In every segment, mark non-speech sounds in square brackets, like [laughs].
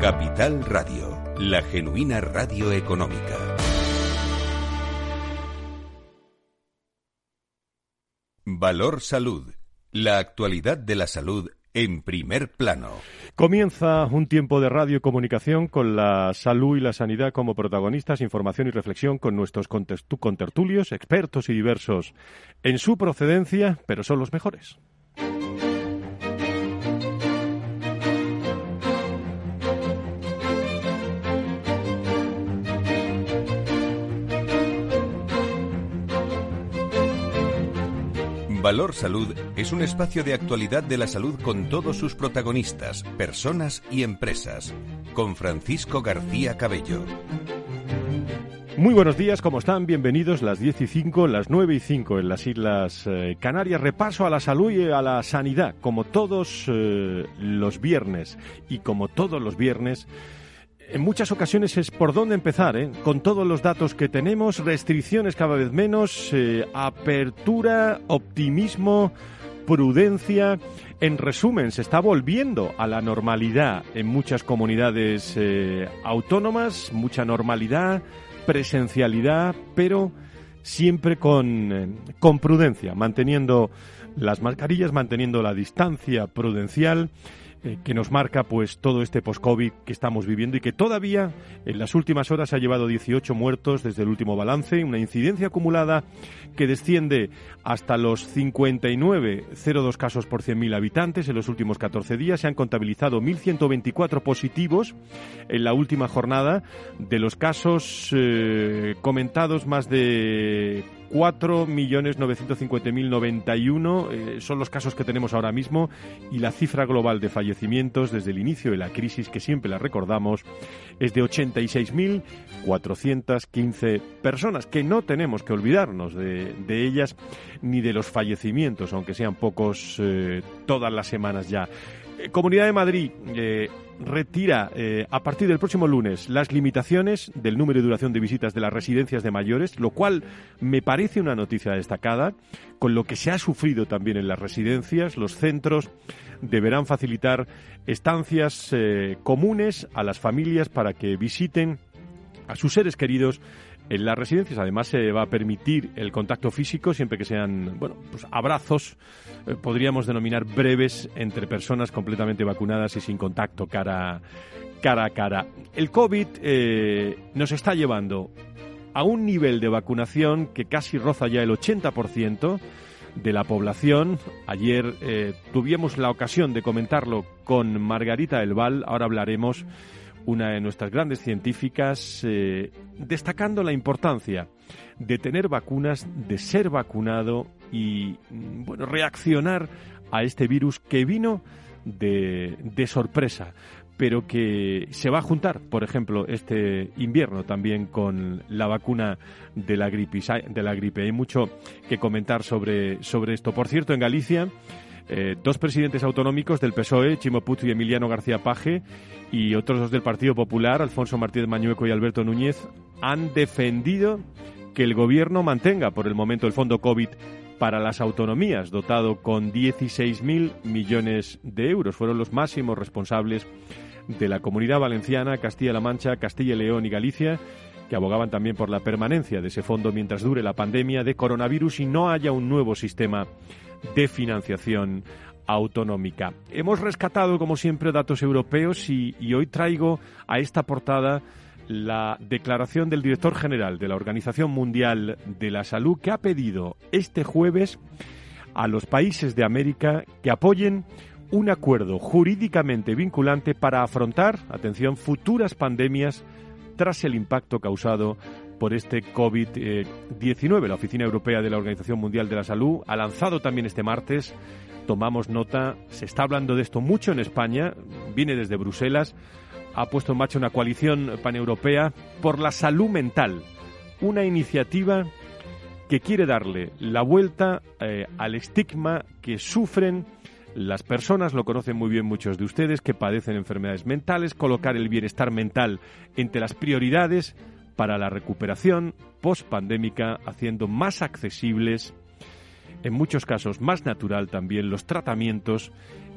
Capital Radio, la genuina radio económica. Valor Salud, la actualidad de la salud en primer plano. Comienza un tiempo de radio y comunicación con la salud y la sanidad como protagonistas, información y reflexión con nuestros contertulios, expertos y diversos en su procedencia, pero son los mejores. Valor Salud es un espacio de actualidad de la salud con todos sus protagonistas, personas y empresas. Con Francisco García Cabello. Muy buenos días, ¿cómo están? Bienvenidos las 10 y 5, las 9 y 5 en las Islas eh, Canarias. Repaso a la salud y a la sanidad, como todos eh, los viernes. Y como todos los viernes, en muchas ocasiones es por dónde empezar, ¿eh? con todos los datos que tenemos, restricciones cada vez menos, eh, apertura, optimismo, prudencia. En resumen, se está volviendo a la normalidad en muchas comunidades eh, autónomas, mucha normalidad, presencialidad, pero siempre con, con prudencia, manteniendo las mascarillas, manteniendo la distancia prudencial eh, que nos marca pues todo este post-COVID que estamos viviendo y que todavía en las últimas horas ha llevado 18 muertos desde el último balance, una incidencia acumulada que desciende hasta los 59,02 casos por 100.000 habitantes en los últimos 14 días. Se han contabilizado 1.124 positivos en la última jornada. De los casos eh, comentados, más de 4.950.091 eh, son los casos que tenemos ahora mismo y la cifra global de fallecimientos desde el inicio de la crisis, que siempre la recordamos, es de 86.415 personas, que no tenemos que olvidarnos de, ellas ni de los fallecimientos, aunque sean pocos eh, todas las semanas ya. Eh, Comunidad de Madrid eh, retira eh, a partir del próximo lunes las limitaciones del número y duración de visitas de las residencias de mayores, lo cual me parece una noticia destacada, con lo que se ha sufrido también en las residencias. Los centros deberán facilitar estancias comunes a las familias para que visiten a sus seres queridos en las residencias además se va a permitir el contacto físico siempre que sean, bueno, pues abrazos, eh, podríamos denominar breves entre personas completamente vacunadas y sin contacto cara, cara a cara. El COVID eh, nos está llevando a un nivel de vacunación que casi roza ya el 80% de la población. Ayer eh, tuvimos la ocasión de comentarlo con Margarita Elval, ahora hablaremos una de nuestras grandes científicas, eh, destacando la importancia de tener vacunas, de ser vacunado y mm, bueno, reaccionar a este virus que vino de, de sorpresa pero que se va a juntar, por ejemplo, este invierno también con la vacuna de la gripe. De la gripe. Hay mucho que comentar sobre, sobre esto. Por cierto, en Galicia eh, dos presidentes autonómicos del PSOE, Chimo Puig y Emiliano García Paje, y otros dos del Partido Popular, Alfonso Martínez Mañueco y Alberto Núñez, han defendido que el gobierno mantenga por el momento el fondo COVID para las autonomías, dotado con 16.000 millones de euros. Fueron los máximos responsables de la Comunidad Valenciana, Castilla-La Mancha, Castilla y León y Galicia, que abogaban también por la permanencia de ese fondo mientras dure la pandemia de coronavirus y no haya un nuevo sistema de financiación autonómica. Hemos rescatado, como siempre, datos europeos y, hoy traigo a esta portada la declaración del director general de la Organización Mundial de la Salud que ha pedido este jueves a los países de América que apoyen un acuerdo jurídicamente vinculante para afrontar, atención, futuras pandemias tras el impacto causado por este COVID-19. La Oficina Europea de la Organización Mundial de la Salud ha lanzado también este martes, tomamos nota, se está hablando de esto mucho en España, viene desde Bruselas, ha puesto en marcha una coalición paneuropea por la salud mental, una iniciativa que quiere darle la vuelta eh, al estigma que sufren las personas, lo conocen muy bien muchos de ustedes, que padecen enfermedades mentales, colocar el bienestar mental entre las prioridades para la recuperación post-pandémica, haciendo más accesibles, en muchos casos más natural también, los tratamientos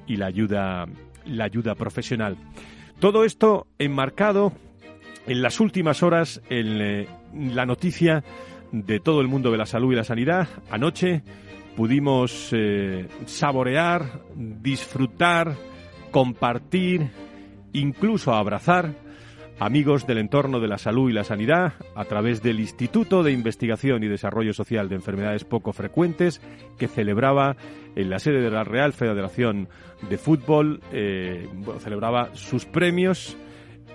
y la ayuda, la ayuda profesional. Todo esto enmarcado en las últimas horas en eh, la noticia de todo el mundo de la salud y la sanidad. Anoche pudimos eh, saborear, disfrutar, compartir, incluso abrazar amigos del entorno de la salud y la sanidad a través del Instituto de Investigación y Desarrollo Social de Enfermedades Poco Frecuentes que celebraba en la sede de la Real Federación de Fútbol, eh, celebraba sus premios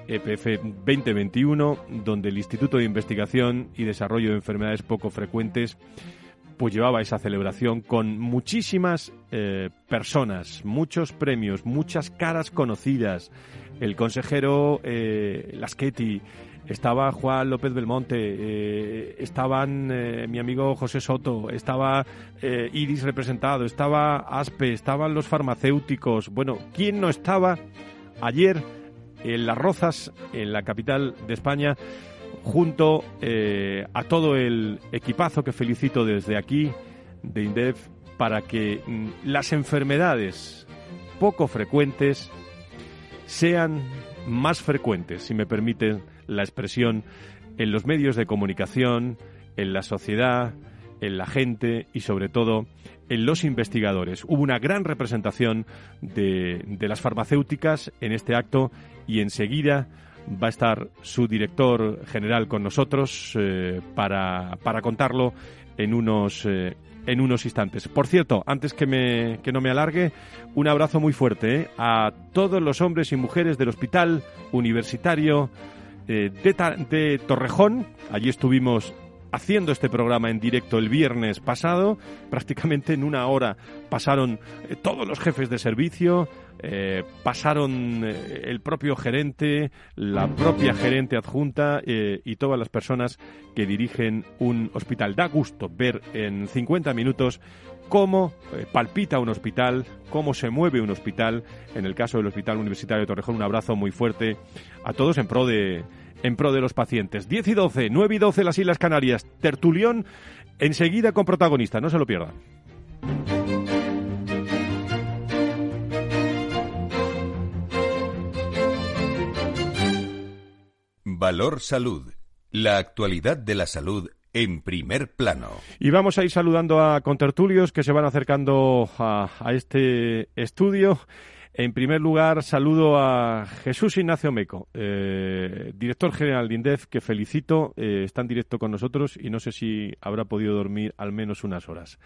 EPF 2021, donde el Instituto de Investigación y Desarrollo de Enfermedades Poco Frecuentes pues llevaba esa celebración con muchísimas eh, personas, muchos premios, muchas caras conocidas. El consejero eh, Laschetti, estaba Juan López Belmonte, eh, estaban eh, mi amigo José Soto, estaba Iris representado, estaba Aspe, estaban los farmacéuticos. Bueno, ¿quién no estaba ayer en Las Rozas, en la capital de España? Junto eh, a todo el equipazo que felicito desde aquí de INDEF para que mm, las enfermedades poco frecuentes sean más frecuentes, si me permiten la expresión, en los medios de comunicación, en la sociedad, en la gente y sobre todo en los investigadores. Hubo una gran representación de, de las farmacéuticas en este acto y enseguida va a estar su director general con nosotros eh, para, para, contarlo en unos, eh, en unos instantes. Por cierto, antes que, me, que no me alargue, un abrazo muy fuerte eh, a todos los hombres y mujeres del Hospital Universitario de, de Torrejón. Allí estuvimos haciendo este programa en directo el viernes pasado. Prácticamente en una hora pasaron todos los jefes de servicio, eh, pasaron eh, el propio gerente, la propia gerente adjunta eh, y todas las personas que dirigen un hospital. Da gusto ver en 50 minutos cómo palpita un hospital, cómo se mueve un hospital. En el caso del Hospital Universitario de Torrejón, un abrazo muy fuerte a todos en pro de, en pro de los pacientes. 10 y 12, 9 y 12 las Islas Canarias. Tertulión enseguida con protagonista, no se lo pierdan. Valor Salud. La actualidad de la salud en primer plano. Y vamos a ir saludando a contertulios que se van acercando a, este estudio. En primer lugar, saludo a Jesús Ignacio Meco, eh, director general de INDEF, que felicito, eh, está en directo con nosotros y no sé si habrá podido dormir al menos unas horas.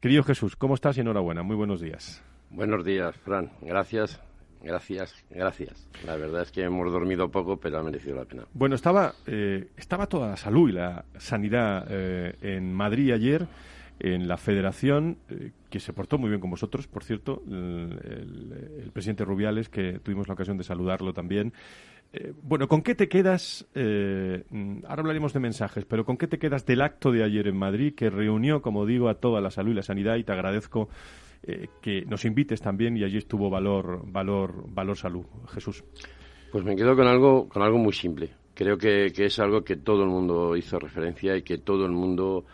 Querido Jesús, ¿cómo estás y enhorabuena? Muy buenos días. Buenos días, Fran. Gracias Gracias, gracias. La verdad es que hemos dormido poco, pero ha merecido la pena. Bueno, estaba, eh, estaba toda la salud y la sanidad en Madrid ayer, en la federación, eh, que se portó muy bien con vosotros, por cierto, el, presidente Rubiales, que tuvimos la ocasión de saludarlo también. bueno, ¿con qué te quedas? ahora hablaremos de mensajes, pero ¿con qué te quedas del acto de ayer en Madrid, que reunió, como digo, a toda la salud y la sanidad? Y te agradezco eh, que nos invites también y allí estuvo Valor, Valor, Valor Salud. Jesús. Pues me quedo con algo, con algo muy simple. Creo que, es algo que todo el mundo hizo referencia y que todo el mundo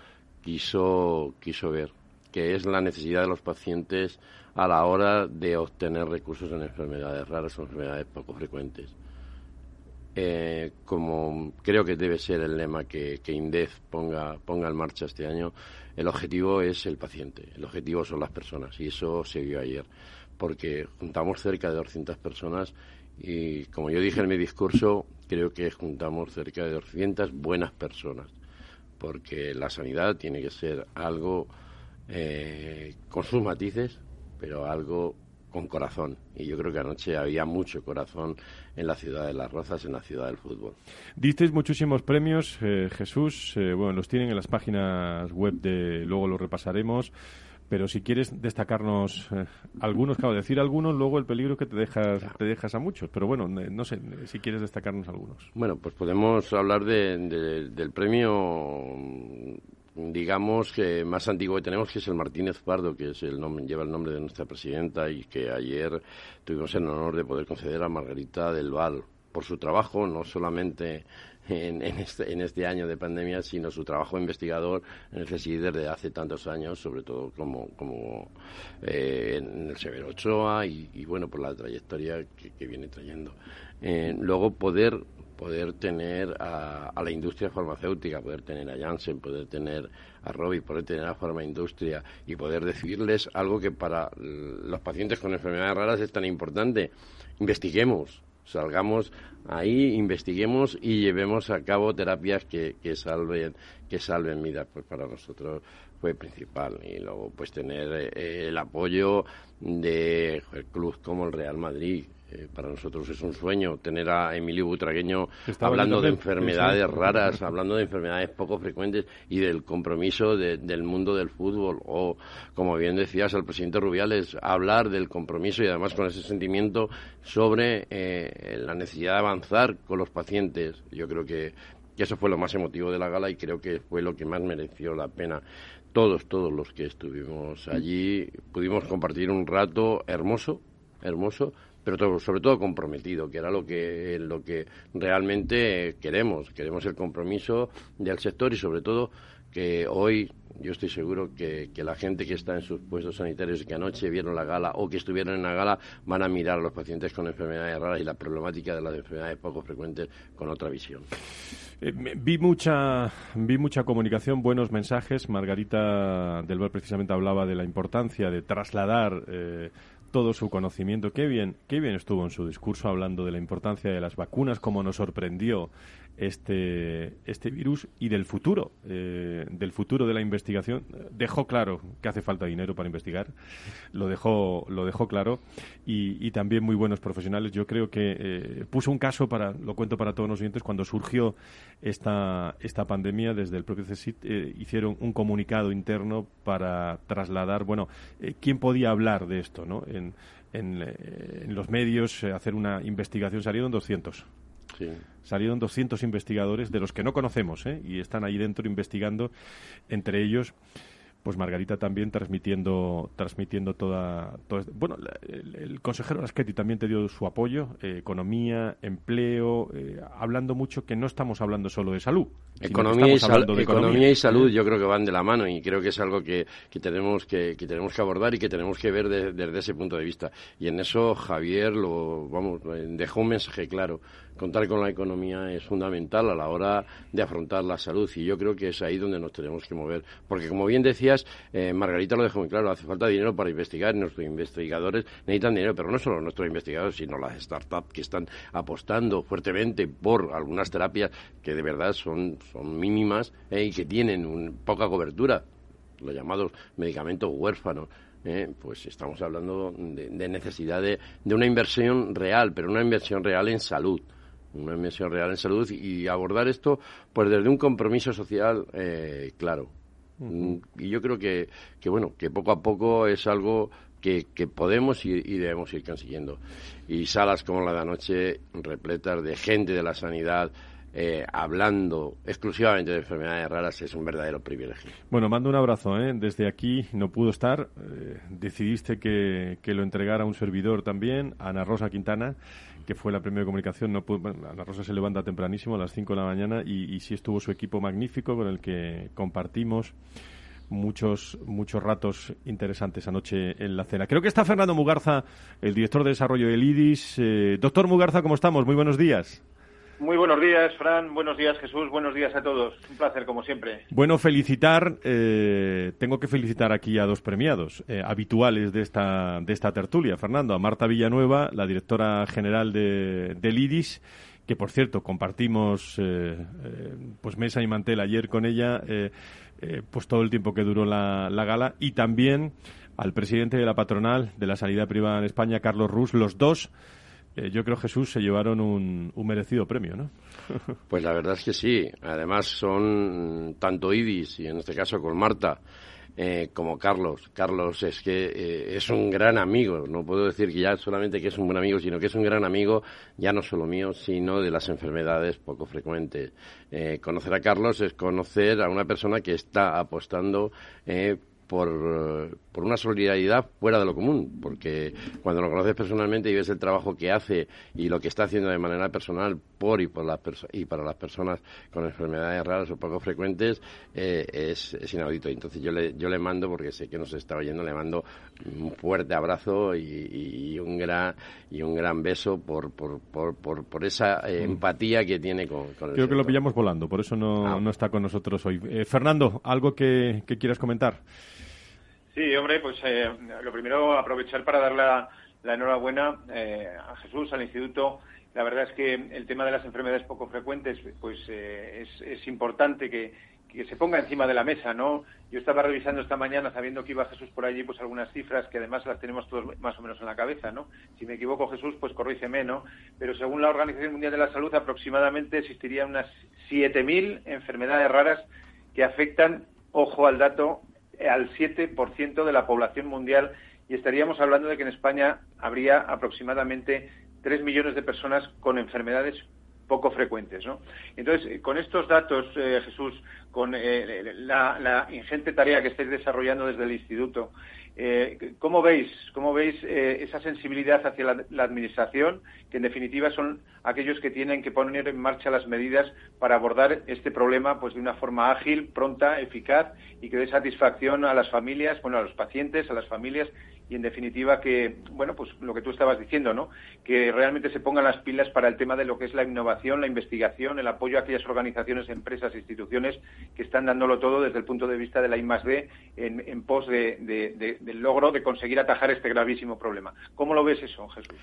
quiso, quiso ver, que es la necesidad de los pacientes a la hora de obtener recursos en enfermedades raras o enfermedades poco frecuentes. Eh, como creo que debe ser el lema que, que INDEF ponga, ponga en marcha este año, el objetivo es el paciente, el objetivo son las personas y eso se vio ayer, porque juntamos cerca de 200 personas y como yo dije en mi discurso, creo que juntamos cerca de 200 buenas personas, porque la sanidad tiene que ser algo eh, con sus matices, pero algo con corazón. Y yo creo que anoche había mucho corazón en la ciudad de Las Rozas, en la ciudad del fútbol. Disteis muchísimos premios, eh, Jesús. Eh, bueno, los tienen en las páginas web de. Luego los repasaremos. Pero si quieres destacarnos eh, algunos, claro, decir algunos, luego el peligro que te dejas, te dejas a muchos. Pero bueno, no sé si quieres destacarnos algunos. Bueno, pues podemos hablar del premio digamos que más antiguo que tenemos que es el Martínez Pardo, que es el nombre, lleva el nombre de nuestra presidenta y que ayer tuvimos el honor de poder conceder a Margarita del Val, por su trabajo, no solamente en, este, en, este, año de pandemia, sino su trabajo investigador en el CSI desde hace tantos años, sobre todo como, como eh, en el Severo Ochoa y, bueno, por la trayectoria que, viene trayendo. Eh, luego poder poder tener a, la industria farmacéutica, poder tener a Janssen, poder tener a Robbie, poder tener a Pharma Industria y poder decirles algo que para los pacientes con enfermedades raras es tan importante. Investiguemos, salgamos ahí, investiguemos y llevemos a cabo terapias que, que salven que salven vidas, pues para nosotros fue principal y luego pues tener eh, el apoyo de clubes como el Real Madrid eh, para nosotros es un sueño tener a Emilio Butragueño hablando de enfermedades raras, hablando de enfermedades poco frecuentes y del compromiso del mundo del fútbol. O, como bien decías, al presidente Rubiales, hablar del compromiso y además con ese sentimiento sobre eh, la necesidad de avanzar con los pacientes. Yo creo que, que eso fue lo más emotivo de la gala y creo que fue lo que más mereció la pena todos, todos los que estuvimos allí pudimos compartir un rato hermoso, hermoso, pero sobre todo comprometido, que era lo que, lo que realmente queremos. Queremos el compromiso del sector y sobre todo que hoy yo estoy seguro que, que, la gente que está en sus puestos sanitarios y que anoche vieron la gala o que estuvieron en la gala van a mirar a los pacientes con enfermedades raras y la problemática de las enfermedades poco frecuentes con otra visión. Eh, vi mucha vi mucha comunicación, buenos mensajes. Margarita del Val precisamente hablaba de la importancia de trasladar eh, todo su conocimiento. Qué bien, qué bien estuvo en su discurso hablando de la importancia de las vacunas, cómo nos sorprendió este, este virus y del futuro, eh, del futuro de la investigación. Dejó claro que hace falta dinero para investigar, lo dejó, lo dejó claro y, también muy buenos profesionales. Yo creo que eh, puso un caso para, lo cuento para todos los oyentes, cuando surgió esta, esta pandemia desde el propio CSIC eh, hicieron un comunicado interno para trasladar, bueno, quién podía hablar de esto, ¿no? En, en, en los medios, hacer una investigación, salieron 200 Salieron 200 investigadores de los que no conocemos ¿eh? y están ahí dentro investigando, entre ellos pues Margarita también transmitiendo transmitiendo toda, bueno el, consejero Raschetti también te dio su apoyo eh, economía empleo eh, hablando mucho que no estamos hablando solo de salud economía, y, economía. y salud yo creo que van de la mano y creo que es algo que, que tenemos que, que, tenemos que abordar y que tenemos que ver desde ese punto de vista y en eso Javier lo vamos dejó un mensaje claro contar con la economía es fundamental a la hora de afrontar la salud y yo creo que es ahí donde nos tenemos que mover porque como bien decía eh, Margarita lo dejó muy claro, hace falta dinero para investigar, nuestros investigadores necesitan dinero, pero no solo nuestros investigadores, sino las startups que están apostando fuertemente por algunas terapias que de verdad son, son mínimas eh, y que tienen poca cobertura, los llamados medicamentos huérfanos. Eh, pues estamos hablando de, necesidad de, una inversión real, pero una inversión real en salud una inversión real en salud y abordar esto pues desde un compromiso social claro y yo creo que, que, bueno, que poco a poco es algo que, que podemos y, debemos ir consiguiendo. Y salas como la de anoche, repletas de gente de la sanidad, eh, hablando exclusivamente de enfermedades raras es un verdadero privilegio. Bueno, mando un abrazo. ¿eh? Desde aquí no pudo estar. Eh, decidiste que, que, lo entregara a un servidor también, Ana Rosa Quintana que fue la primera comunicación. No Ana Rosa se levanta tempranísimo a las 5 de la mañana y, sí estuvo su equipo magnífico con el que compartimos muchos muchos ratos interesantes anoche en la cena. Creo que está Fernando Mugarza, el director de desarrollo del IDIS. Eh, doctor Mugarza, ¿cómo estamos? Muy buenos días. Muy buenos días, Fran. Buenos días, Jesús. Buenos días a todos. Un placer, como siempre. Bueno, felicitar. Eh, tengo que felicitar aquí a dos premiados eh, habituales de esta, de esta tertulia, Fernando. A Marta Villanueva, la directora general de, del IDIS, que por cierto compartimos eh, pues mesa y mantel ayer con ella, pues todo el tiempo que duró la, la gala. Y también al presidente de la patronal de la sanidad privada en España, Carlos Rus, los dos eh, yo creo, Jesús, se llevaron un, merecido premio, ¿no? [laughs] pues la verdad es que sí. Además son tanto Idis y en este caso con Marta eh, como Carlos. Carlos es que eh, es un gran amigo. No puedo decir que ya solamente que es un buen amigo, sino que es un gran amigo ya no solo mío, sino de las enfermedades poco frecuentes. conocer a Carlos es conocer a una persona que está apostando por por una solidaridad fuera de lo común, porque cuando lo conoces personalmente y ves el trabajo que hace y lo que está haciendo de manera personal por y, por las y para las personas con enfermedades raras o poco frecuentes, eh, es, inaudito. Entonces yo le, yo le mando, porque sé que nos está oyendo, le mando un fuerte abrazo y, un, gran, y un gran beso por, por, por, por, esa eh, mm. empatía que tiene con, con el Creo que lo pillamos volando, por eso no, ah. no está con nosotros hoy. Eh, Fernando, ¿algo que, que quieras comentar? Sí, hombre, pues eh, lo primero aprovechar para dar la, enhorabuena eh, a Jesús, al Instituto. La verdad es que el tema de las enfermedades poco frecuentes, pues eh, es, importante que, se ponga encima de la mesa, ¿no? Yo estaba revisando esta mañana, sabiendo que iba Jesús por allí, pues algunas cifras que además las tenemos todos más o menos en la cabeza, ¿no? Si me equivoco, Jesús, pues corrígeme, ¿no? Pero según la Organización Mundial de la Salud, aproximadamente existirían unas 7.000 enfermedades raras que afectan, ojo al dato, al 7% de la población mundial y estaríamos hablando de que en España habría aproximadamente 3 millones de personas con enfermedades poco frecuentes. ¿no? Entonces, con estos datos, eh, Jesús, con eh, la, ingente tarea que estáis desarrollando desde el Instituto, eh, ¿Cómo veis, cómo veis eh, esa sensibilidad hacia la, Administración, que en definitiva son aquellos que tienen que poner en marcha las medidas para abordar este problema pues, de una forma ágil, pronta, eficaz y que dé satisfacción a las familias, bueno, a los pacientes, a las familias y en definitiva que, bueno, pues lo que tú estabas diciendo, ¿no? Que realmente se pongan las pilas para el tema de lo que es la innovación, la investigación, el apoyo a aquellas organizaciones, empresas, instituciones que están dándolo todo desde el punto de vista de la I D en, pos del logro de conseguir atajar este gravísimo problema. ¿Cómo lo ves eso, Jesús?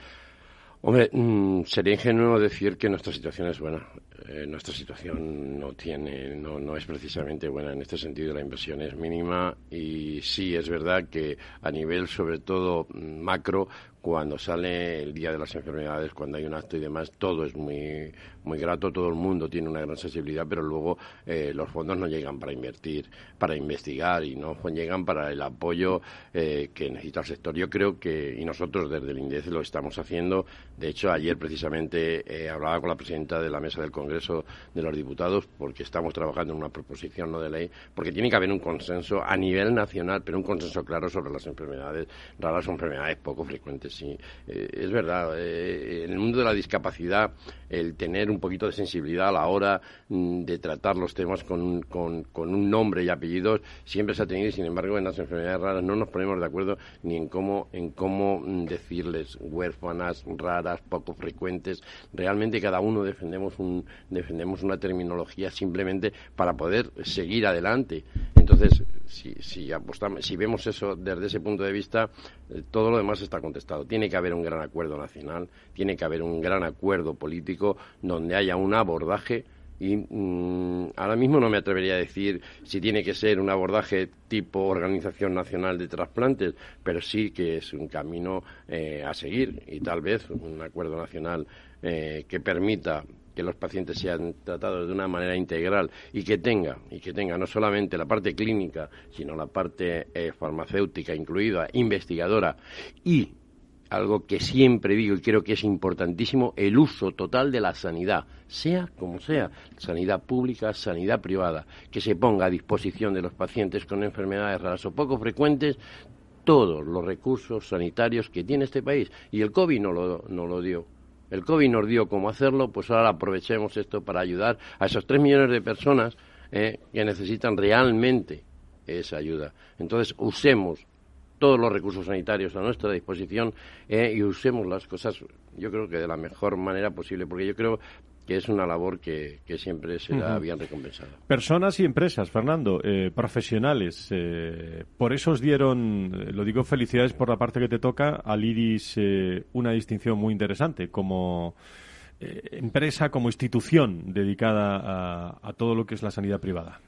Hombre, mm, sería ingenuo decir que nuestra situación es buena. Eh, nuestra situación no tiene, no, no es precisamente buena en este sentido. La inversión es mínima y sí es verdad que a nivel, sobre todo macro, cuando sale el día de las enfermedades, cuando hay un acto y demás, todo es muy, muy grato, todo el mundo tiene una gran sensibilidad, pero luego eh, los fondos no llegan para invertir, para investigar y no llegan para el apoyo eh, que necesita el sector. Yo creo que, y nosotros desde el INDEC lo estamos haciendo, de hecho ayer precisamente eh, hablaba con la presidenta de la mesa del Congreso de los Diputados porque estamos trabajando en una proposición no de ley, porque tiene que haber un consenso a nivel nacional, pero un consenso claro sobre las enfermedades raras o enfermedades poco frecuentes. Sí, es verdad, en el mundo de la discapacidad el tener un poquito de sensibilidad a la hora mm, de tratar los temas con, con, un nombre y apellidos siempre se ha tenido sin embargo en las enfermedades raras no nos ponemos de acuerdo ni en cómo, en cómo mm, decirles huérfanas, raras, poco frecuentes. Realmente cada uno defendemos, un, defendemos una terminología simplemente para poder seguir adelante. Entonces, si, si, apostamos, si vemos eso desde ese punto de vista, todo lo demás está contestado. Tiene que haber un gran acuerdo nacional, tiene que haber un gran acuerdo político donde haya un abordaje y mm, ahora mismo no me atrevería a decir si tiene que ser un abordaje tipo Organización Nacional de Trasplantes, pero sí que es un camino eh, a seguir y tal vez un acuerdo nacional eh, que permita que los pacientes sean tratados de una manera integral y que tenga, y que tenga no solamente la parte clínica, sino la parte eh, farmacéutica incluida, investigadora y algo que siempre digo y creo que es importantísimo, el uso total de la sanidad, sea como sea, sanidad pública, sanidad privada, que se ponga a disposición de los pacientes con enfermedades raras o poco frecuentes todos los recursos sanitarios que tiene este país. Y el COVID no lo, no lo dio. El COVID nos dio cómo hacerlo, pues ahora aprovechemos esto para ayudar a esos tres millones de personas eh, que necesitan realmente esa ayuda. Entonces, usemos todos los recursos sanitarios a nuestra disposición eh, y usemos las cosas, yo creo que de la mejor manera posible, porque yo creo que es una labor que, siempre será bien recompensada. Personas y empresas, Fernando, eh, profesionales, eh, por eso os dieron, eh, lo digo, felicidades por la parte que te toca, al IRIS una distinción muy interesante como empresa, como institución dedicada a, todo lo que es la sanidad privada.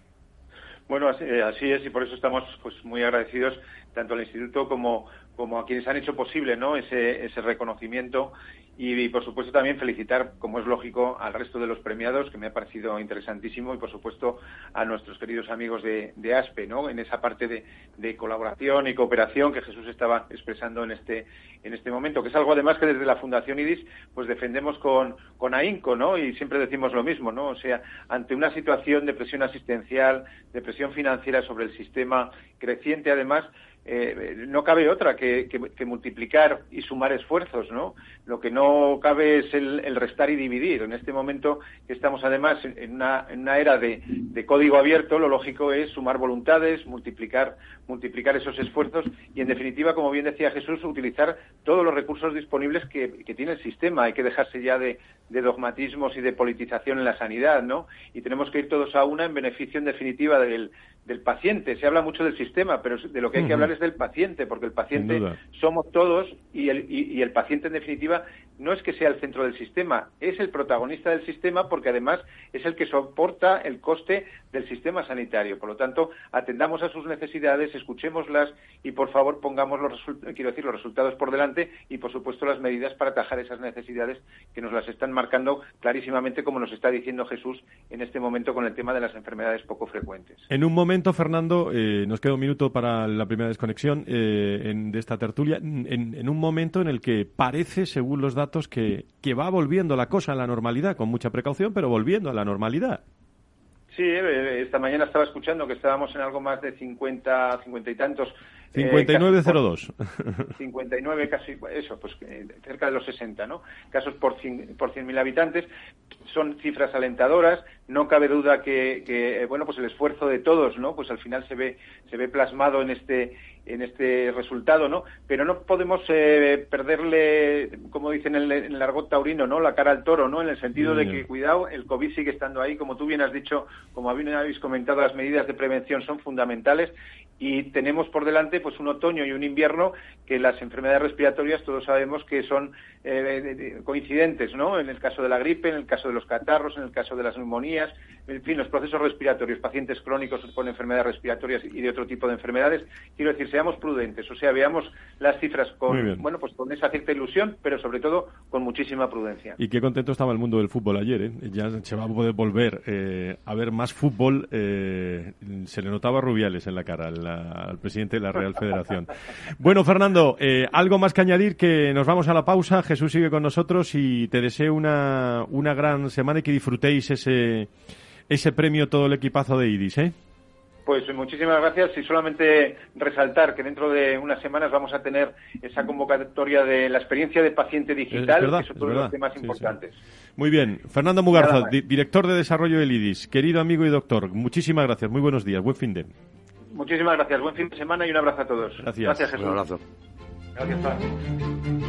Bueno, así, es y por eso estamos pues muy agradecidos tanto al Instituto como, como a quienes han hecho posible ¿no? ese, ese reconocimiento y, por supuesto, también felicitar, como es lógico, al resto de los premiados, que me ha parecido interesantísimo, y, por supuesto, a nuestros queridos amigos de, ASPE, ¿no? En esa parte de, colaboración y cooperación que Jesús estaba expresando en este, en este momento, que es algo, además, que desde la Fundación IDIS, pues defendemos con, con ahínco, ¿no? Y siempre decimos lo mismo, ¿no? O sea, ante una situación de presión asistencial, de presión financiera sobre el sistema creciente, además, eh, no cabe otra que, multiplicar y sumar esfuerzos, ¿no? Lo que no cabe es el, restar y dividir. En este momento que estamos además en una, era de, código abierto, lo lógico es sumar voluntades, multiplicar, multiplicar esos esfuerzos y, en definitiva, como bien decía Jesús, utilizar todos los recursos disponibles que, tiene el sistema. Hay que dejarse ya de, dogmatismos y de politización en la sanidad, ¿no? Y tenemos que ir todos a una en beneficio, en definitiva, del, del paciente. Se habla mucho del sistema, pero de lo que hay que hablar es del paciente, porque el paciente somos todos y el, y, el paciente, en definitiva, no es que sea el centro del sistema, es el protagonista del sistema porque además es el que soporta el coste del sistema sanitario. Por lo tanto, atendamos a sus necesidades, escuchémoslas y, por favor, pongamos los, quiero decir, los resultados por delante y, por supuesto, las medidas para atajar esas necesidades que nos las están marcando clarísimamente, como nos está diciendo Jesús en este momento con el tema de las enfermedades poco frecuentes. En un momento Fernando, eh, nos queda un minuto para la primera desconexión eh, de esta tertulia, en, un momento en el que parece, según los datos, que, que va volviendo la cosa a la normalidad, con mucha precaución, pero volviendo a la normalidad. Sí, eh, esta mañana estaba escuchando que estábamos en algo más de 50, 50 y tantos 5902. 59 casi, eso, pues cerca de los 60, ¿no? Casos por 100.000 por habitantes. Son cifras alentadoras. No cabe duda que, que, bueno, pues el esfuerzo de todos, ¿no? Pues al final se ve, se ve plasmado en este, en este resultado, ¿no? Pero no podemos eh, perderle, como dicen en el, argot taurino, ¿no? La cara al toro, ¿no? En el sentido de que, cuidado, el COVID sigue estando ahí. Como tú bien has dicho, como habéis comentado, las medidas de prevención son fundamentales y tenemos por delante pues un otoño y un invierno que las enfermedades respiratorias todos sabemos que son eh, coincidentes, ¿no? En el caso de la gripe, en el caso de los catarros, en el caso de las neumonías, en fin, los procesos respiratorios, pacientes crónicos con enfermedades respiratorias y de otro tipo de enfermedades. Quiero decir, seamos prudentes, o sea, veamos las cifras con, bueno, pues con esa cierta ilusión, pero sobre todo con muchísima prudencia. Y qué contento estaba el mundo del fútbol ayer, ¿eh? Ya se va a poder volver eh, a ver más fútbol. Eh, se le notaba Rubiales en la cara al, presidente de la Real Federación. bueno, Fernando, algo más que añadir que nos vamos a la pausa. Jesús sigue con nosotros y te deseo una, una gran semana y que disfrutéis ese, ese premio todo el equipazo de IDIS, ¿eh? Pues muchísimas gracias y solamente resaltar que dentro de unas semanas vamos a tener esa convocatoria de la experiencia de paciente digital, que es otro de los temas importantes. Muy bien. Fernando Mugarza, director de desarrollo del IDIS, querido amigo y doctor, muchísimas gracias, muy buenos días, buen fin de. Muchísimas gracias, buen fin de semana y un abrazo a todos. Gracias. Gracias, Jesús. Un abrazo. Gracias, a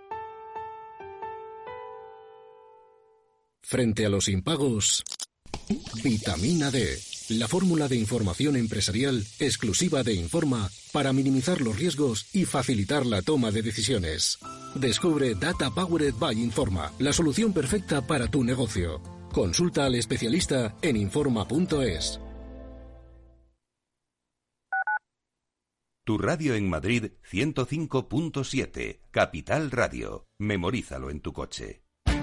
Frente a los impagos, vitamina D, la fórmula de información empresarial exclusiva de Informa para minimizar los riesgos y facilitar la toma de decisiones. Descubre Data Powered by Informa, la solución perfecta para tu negocio. Consulta al especialista en Informa.es. Tu radio en Madrid 105.7, Capital Radio. Memorízalo en tu coche.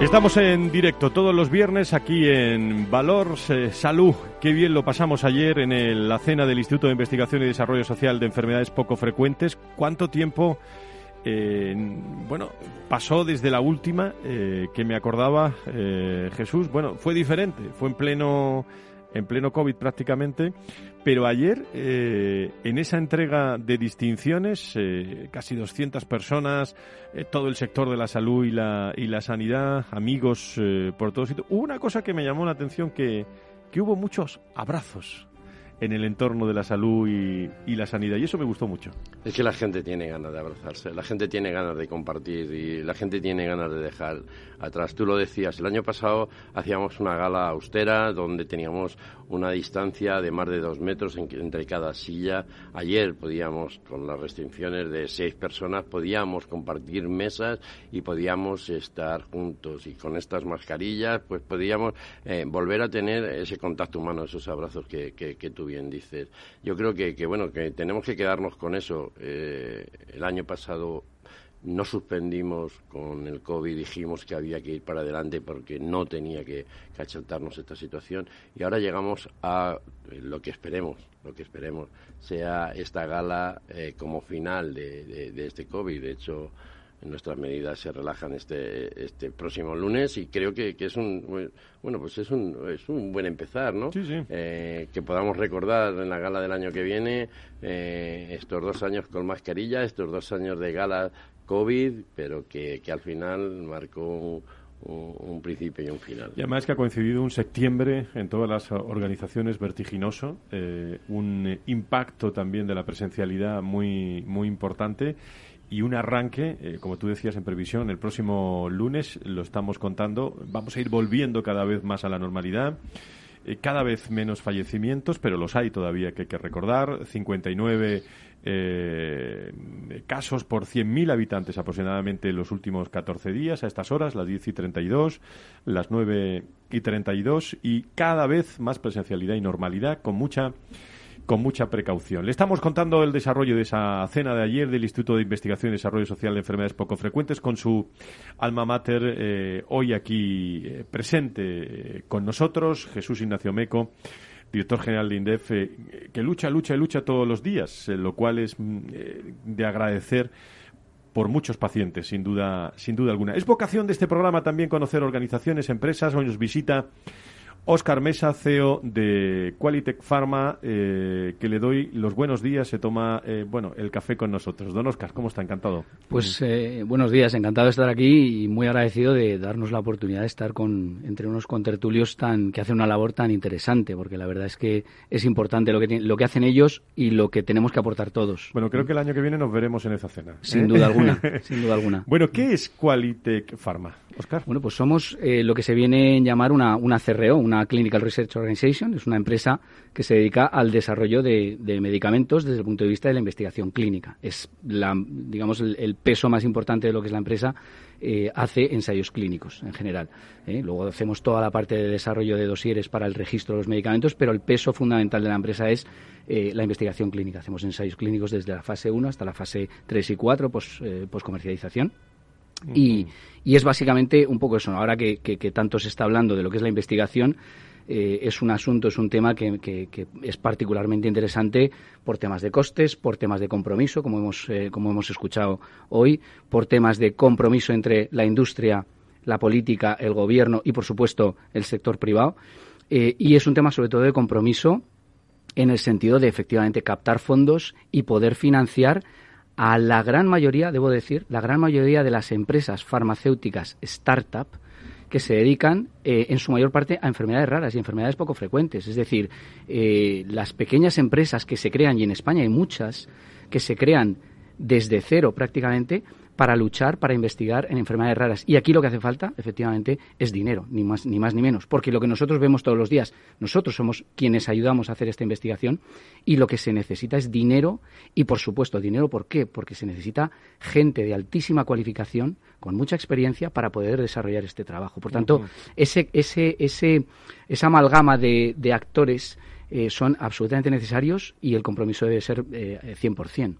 Estamos en directo todos los viernes aquí en Valor eh, Salud. Qué bien lo pasamos ayer en la cena del Instituto de Investigación y Desarrollo Social de Enfermedades Poco Frecuentes. ¿Cuánto tiempo, eh, bueno, pasó desde la última eh, que me acordaba Jesús? Bueno, fue diferente, fue en pleno en pleno COVID prácticamente, pero ayer eh, en esa entrega de distinciones, eh, casi 200 personas, eh, todo el sector de la salud y la, y la sanidad, amigos por todos sitios, hubo una cosa que me llamó la atención, que, que hubo muchos abrazos en el entorno de la salud y, la sanidad. Y eso me gustó mucho. Es que la gente tiene ganas de abrazarse, la gente tiene ganas de compartir y la gente tiene ganas de dejar atrás. Tú lo decías, el año pasado hacíamos una gala austera donde teníamos una distancia de más de dos metros entre cada silla. Ayer podíamos, con las restricciones de seis personas, podíamos compartir mesas y podíamos estar juntos. Y con estas mascarillas, pues podíamos eh, volver a tener ese contacto humano, esos abrazos que, que, que bien dices. Yo creo que, que bueno, que tenemos que quedarnos con eso. Eh, el año pasado no suspendimos con el COVID, dijimos que había que ir para adelante porque no tenía que cachotarnos esta situación y ahora llegamos a lo que esperemos, lo que esperemos sea esta gala eh, como final de este COVID. De hecho, nuestras medidas se relajan este, este próximo lunes y creo que, que es un bueno pues es un, es un buen empezar no eh, que podamos recordar en la gala del año que viene eh, estos dos años con mascarilla estos dos años de gala covid pero que, que al final marcó un, principio y un final. Y además que ha coincidido un septiembre en todas las organizaciones vertiginoso, eh, un impacto también de la presencialidad muy, muy importante y un arranque, eh, como tú decías en previsión, el próximo lunes, lo estamos contando, vamos a ir volviendo cada vez más a la normalidad, eh, cada vez menos fallecimientos, pero los hay todavía que hay que recordar, 59 eh, casos por 100.000 habitantes aproximadamente en los últimos 14 días, a estas horas, las 10 y 32, las 9 y 32, y cada vez más presencialidad y normalidad, con mucha con mucha precaución. Le estamos contando el desarrollo de esa cena de ayer del Instituto de Investigación y Desarrollo Social de Enfermedades Poco Frecuentes con su alma mater eh, hoy aquí eh, presente eh, con nosotros, Jesús Ignacio Meco, director general de INDEF, que lucha, lucha y lucha todos los días, lo cual es mm, de agradecer por muchos pacientes, sin duda, sin duda alguna. Es vocación de este programa también conocer organizaciones, empresas, hoy nos visita Oscar Mesa, CEO de Qualitec Pharma, eh, que le doy los buenos días, se toma eh, bueno el café con nosotros. Don Oscar, ¿cómo está? Encantado. Pues eh, buenos días, encantado de estar aquí y muy agradecido de darnos la oportunidad de estar con entre unos contertulios tan que hacen una labor tan interesante, porque la verdad es que es importante lo que lo que hacen ellos y lo que tenemos que aportar todos. Bueno, creo que el año que viene nos veremos en esa cena. Sin duda alguna, [laughs] sin duda alguna. Bueno, ¿qué es Qualitec Pharma, Oscar? Bueno, pues somos lo que se viene a llamar una, una CRO, una Clinical Research Organization, es una empresa que se dedica al desarrollo de, medicamentos desde el punto de vista de la investigación clínica. Es, la, digamos, el, peso más importante de lo que es la empresa eh, hace ensayos clínicos en general. ¿eh? Luego hacemos toda la parte de desarrollo de dosieres para el registro de los medicamentos, pero el peso fundamental de la empresa es eh, la investigación clínica. Hacemos ensayos clínicos desde la fase 1 hasta la fase 3 y 4, pues, comercialización. Y, es básicamente un poco eso. Ahora que, tanto se está hablando de lo que es la investigación, eh, es un asunto, es un tema que, es particularmente interesante por temas de costes, por temas de compromiso, como hemos, eh, como hemos escuchado hoy, por temas de compromiso entre la industria, la política, el gobierno y, por supuesto, el sector privado. Eh, y es un tema, sobre todo, de compromiso en el sentido de, efectivamente, captar fondos y poder financiar a la gran mayoría, debo decir, la gran mayoría de las empresas farmacéuticas startup que se dedican eh, en su mayor parte a enfermedades raras y enfermedades poco frecuentes. Es decir, eh, las pequeñas empresas que se crean, y en España hay muchas, que se crean desde cero prácticamente, para luchar, para investigar en enfermedades raras. Y aquí lo que hace falta, efectivamente, es dinero, ni más ni más ni menos, porque lo que nosotros vemos todos los días, nosotros somos quienes ayudamos a hacer esta investigación y lo que se necesita es dinero y, por supuesto, dinero, ¿por qué? Porque se necesita gente de altísima cualificación, con mucha experiencia, para poder desarrollar este trabajo. Por tanto, ese, ese, ese, esa amalgama de, de actores eh, son absolutamente necesarios y el compromiso debe ser eh, 100%.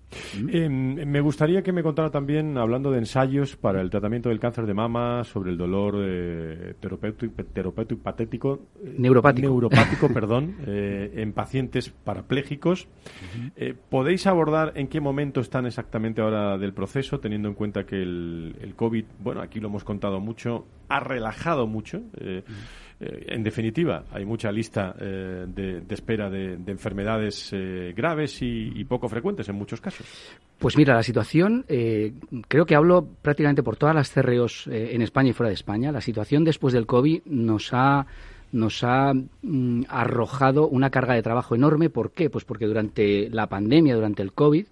Em, me gustaría que me contara también, hablando de ensayos para el tratamiento del cáncer de mama, sobre el dolor eh, terapéutico, patético, eh, neuropático, neuropático [laughs] perdón, en pacientes parapléjicos. ¿Podéis abordar en qué momento están exactamente ahora del proceso, teniendo en cuenta que el, el COVID, bueno, aquí lo hemos contado mucho, ha relajado mucho? Eh, en definitiva, hay mucha lista eh, de, espera de, enfermedades eh, graves y, poco frecuentes en muchos casos. Pues mira, la situación, creo que hablo prácticamente por todas las CREOs en España y fuera de España. La situación después del COVID nos ha nos ha mm, arrojado una carga de trabajo enorme. ¿Por qué? Pues porque durante la pandemia, durante el COVID,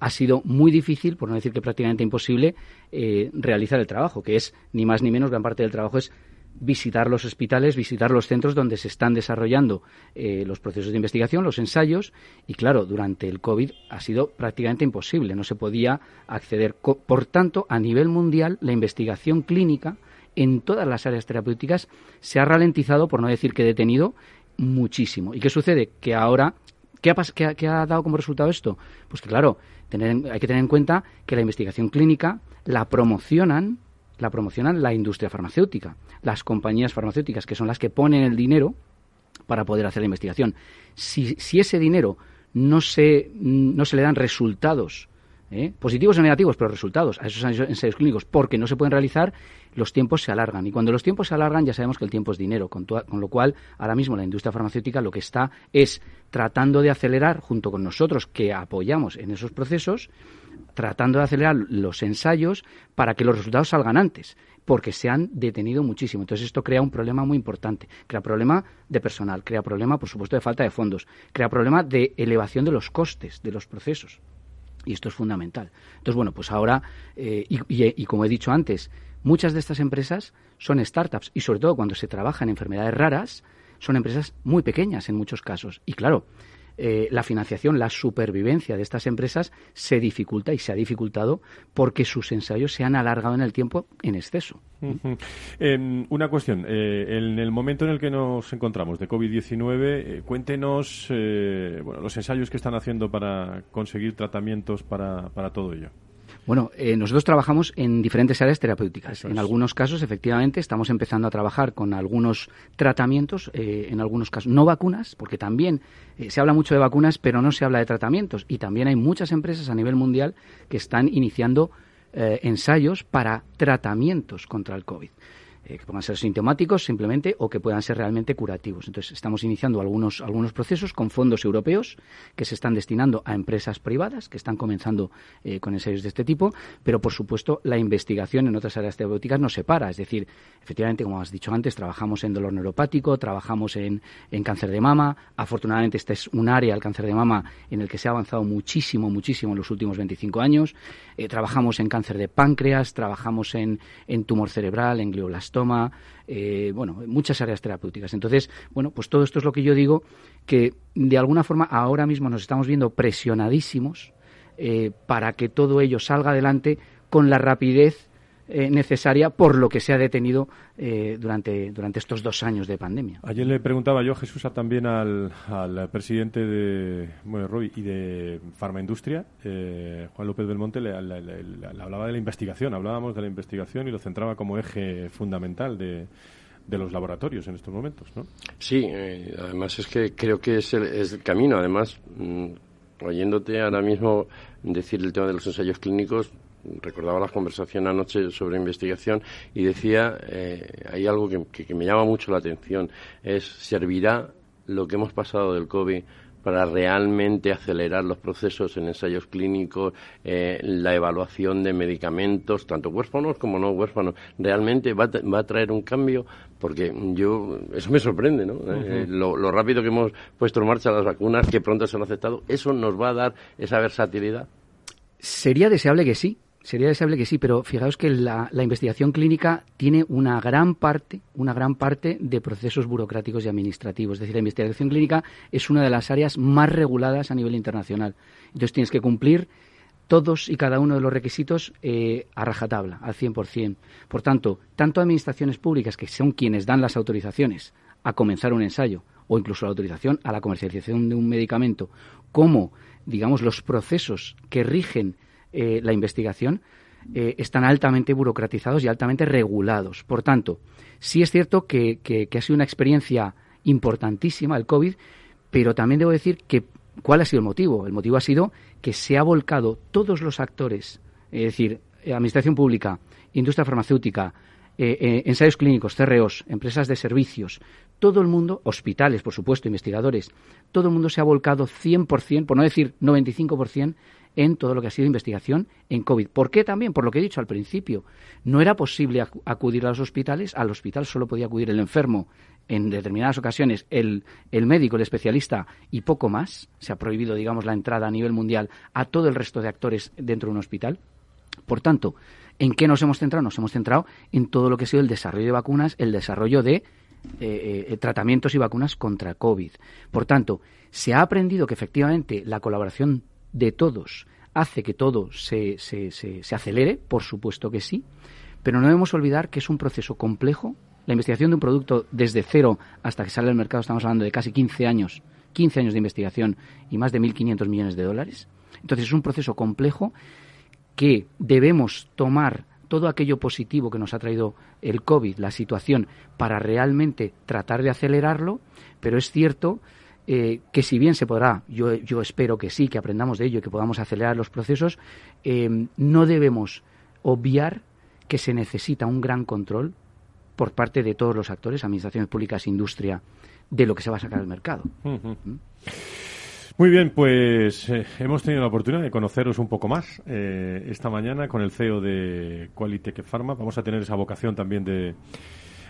ha sido muy difícil, por no decir que prácticamente imposible, realizar el trabajo, que es ni más ni menos, gran parte del trabajo es visitar los hospitales, visitar los centros donde se están desarrollando eh, los procesos de investigación, los ensayos, y claro, durante el COVID ha sido prácticamente imposible, no se podía acceder. Por tanto, a nivel mundial, la investigación clínica en todas las áreas terapéuticas se ha ralentizado, por no decir que detenido, muchísimo. ¿Y qué sucede? Que ahora, ¿qué ha, qué ha dado como resultado esto? Pues que claro, tener, hay que tener en cuenta que la investigación clínica la promocionan la promocionan la industria farmacéutica, las compañías farmacéuticas, que son las que ponen el dinero para poder hacer la investigación. Si, si ese dinero no se, no se le dan resultados, ¿eh? positivos o negativos, pero resultados a esos ensayos clínicos, porque no se pueden realizar, los tiempos se alargan. Y cuando los tiempos se alargan, ya sabemos que el tiempo es dinero, con, con lo cual ahora mismo la industria farmacéutica lo que está es tratando de acelerar, junto con nosotros que apoyamos en esos procesos, tratando de acelerar los ensayos para que los resultados salgan antes, porque se han detenido muchísimo. Entonces esto crea un problema muy importante. Crea problema de personal, crea problema, por supuesto, de falta de fondos, crea problema de elevación de los costes de los procesos. Y esto es fundamental. Entonces, bueno, pues ahora, eh, y, como he dicho antes, muchas de estas empresas son startups y sobre todo cuando se trabaja en enfermedades raras, son empresas muy pequeñas en muchos casos. Y claro, eh, la financiación, la supervivencia de estas empresas se dificulta y se ha dificultado porque sus ensayos se han alargado en el tiempo en exceso. Em, una cuestión. Eh, en el momento en el que nos encontramos de COVID-19, eh, cuéntenos bueno, los ensayos que están haciendo para conseguir tratamientos para todo ello. Bueno, eh, nosotros trabajamos en diferentes áreas terapéuticas. En algunos casos, efectivamente, estamos empezando a trabajar con algunos tratamientos, eh, en algunos casos no vacunas, porque también eh, se habla mucho de vacunas, pero no se habla de tratamientos. Y también hay muchas empresas a nivel mundial que están iniciando ensayos para tratamientos contra el COVID. Eh, que puedan ser sintomáticos simplemente o que puedan ser realmente curativos. Entonces, estamos iniciando algunos, algunos procesos con fondos europeos que se están destinando a empresas privadas que están comenzando eh, con ensayos de este tipo, pero por supuesto la investigación en otras áreas terapéuticas no se para. Es decir, efectivamente, como has dicho antes, trabajamos en dolor neuropático, trabajamos en, en cáncer de mama. Afortunadamente, este es un área, el cáncer de mama, en el que se ha avanzado muchísimo, muchísimo en los últimos 25 años. Eh, trabajamos en cáncer de páncreas, trabajamos en, en tumor cerebral, en glioblastoma eh, bueno, muchas áreas terapéuticas. Entonces, bueno, pues todo esto es lo que yo digo, que de alguna forma ahora mismo nos estamos viendo presionadísimos eh, para que todo ello salga adelante con la rapidez eh, necesaria por lo que se ha detenido eh, durante, durante estos dos años de pandemia. Ayer le preguntaba yo, Jesús, también al, presidente de bueno, y de Farmaindustria, eh, Juan López Belmonte, le, hablaba de la investigación, hablábamos de la investigación y lo centraba como eje fundamental de, de los laboratorios en estos momentos, ¿no? Sí, eh, además es que creo que es el, es el camino. Además, mm, oyéndote ahora mismo decir el tema de los ensayos clínicos, recordaba la conversación anoche sobre investigación y decía, eh, hay algo que, que, me llama mucho la atención, es, ¿servirá lo que hemos pasado del COVID para realmente acelerar los procesos en ensayos clínicos, eh, la evaluación de medicamentos, tanto huérfanos como no huérfanos, realmente va, va a traer un cambio, porque yo, eso me sorprende, ¿no? Eh, lo, lo, rápido que hemos puesto en marcha las vacunas, que pronto se han aceptado, ¿eso nos va a dar esa versatilidad? Sería deseable que sí, Sería deseable que sí, pero fijaos que la, investigación clínica tiene una gran parte, una gran parte de procesos burocráticos y administrativos. Es decir, la investigación clínica es una de las áreas más reguladas a nivel internacional. Entonces tienes que cumplir todos y cada uno de los requisitos eh, a rajatabla, al 100%. Por tanto, tanto administraciones públicas, que son quienes dan las autorizaciones a comenzar un ensayo, o incluso la autorización a la comercialización de un medicamento, como, digamos, los procesos que rigen eh, la investigación eh, están altamente burocratizados y altamente regulados. Por tanto, sí es cierto que, ha sido una experiencia importantísima el COVID, pero también debo decir que ¿cuál ha sido el motivo? El motivo ha sido que se ha volcado todos los actores, es decir, eh, administración pública, industria farmacéutica, ensayos clínicos, CREOs, empresas de servicios, todo el mundo, hospitales, por supuesto, investigadores, todo el mundo se ha volcado 100%, por no decir 95%, en todo lo que ha sido investigación en COVID. ¿Por qué también? Por lo que he dicho al principio. No era posible acudir a los hospitales, al hospital solo podía acudir el enfermo, en determinadas ocasiones el, el, médico, el especialista y poco más. Se ha prohibido, digamos, la entrada a nivel mundial a todo el resto de actores dentro de un hospital. Por tanto, ¿en qué nos hemos centrado? Nos hemos centrado en todo lo que ha sido el desarrollo de vacunas, el desarrollo de eh, eh, tratamientos y vacunas contra COVID. Por tanto, se ha aprendido que efectivamente la colaboración de todos hace que todo se, se, se, acelere, por supuesto que sí, pero no debemos olvidar que es un proceso complejo. La investigación de un producto desde cero hasta que sale al mercado, estamos hablando de casi 15 años, 15 años de investigación y más de 1.500 millones de dólares. Entonces es un proceso complejo que debemos tomar todo aquello positivo que nos ha traído el COVID, la situación, para realmente tratar de acelerarlo, pero es cierto eh, que si bien se podrá, yo, yo, espero que sí, que aprendamos de ello y que podamos acelerar los procesos, eh, no debemos obviar que se necesita un gran control por parte de todos los actores, administraciones públicas, industria, de lo que se va a sacar al mercado. Uh -huh. ¿Mm? Muy bien, pues eh, hemos tenido la oportunidad de conoceros un poco más eh, esta mañana con el CEO de Qualitech Pharma. Vamos a tener esa vocación también de,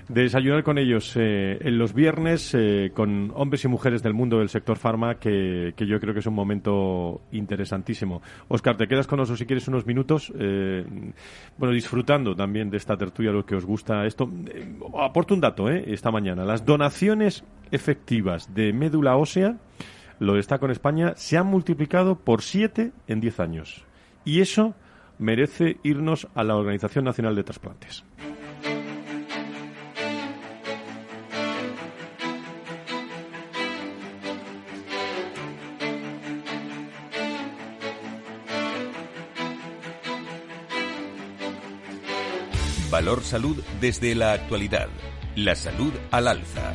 de desayunar con ellos eh, en los viernes eh, con hombres y mujeres del mundo del sector farma, que, que, yo creo que es un momento interesantísimo. Oscar, te quedas con nosotros si quieres unos minutos, eh, bueno, disfrutando también de esta tertulia, lo que os gusta esto. aporto un dato esta mañana. Las donaciones efectivas de médula ósea lo destaco en España, se han multiplicado por siete en diez años. Y eso merece irnos a la Organización Nacional de Trasplantes. Valor Salud desde la actualidad. La salud al alza.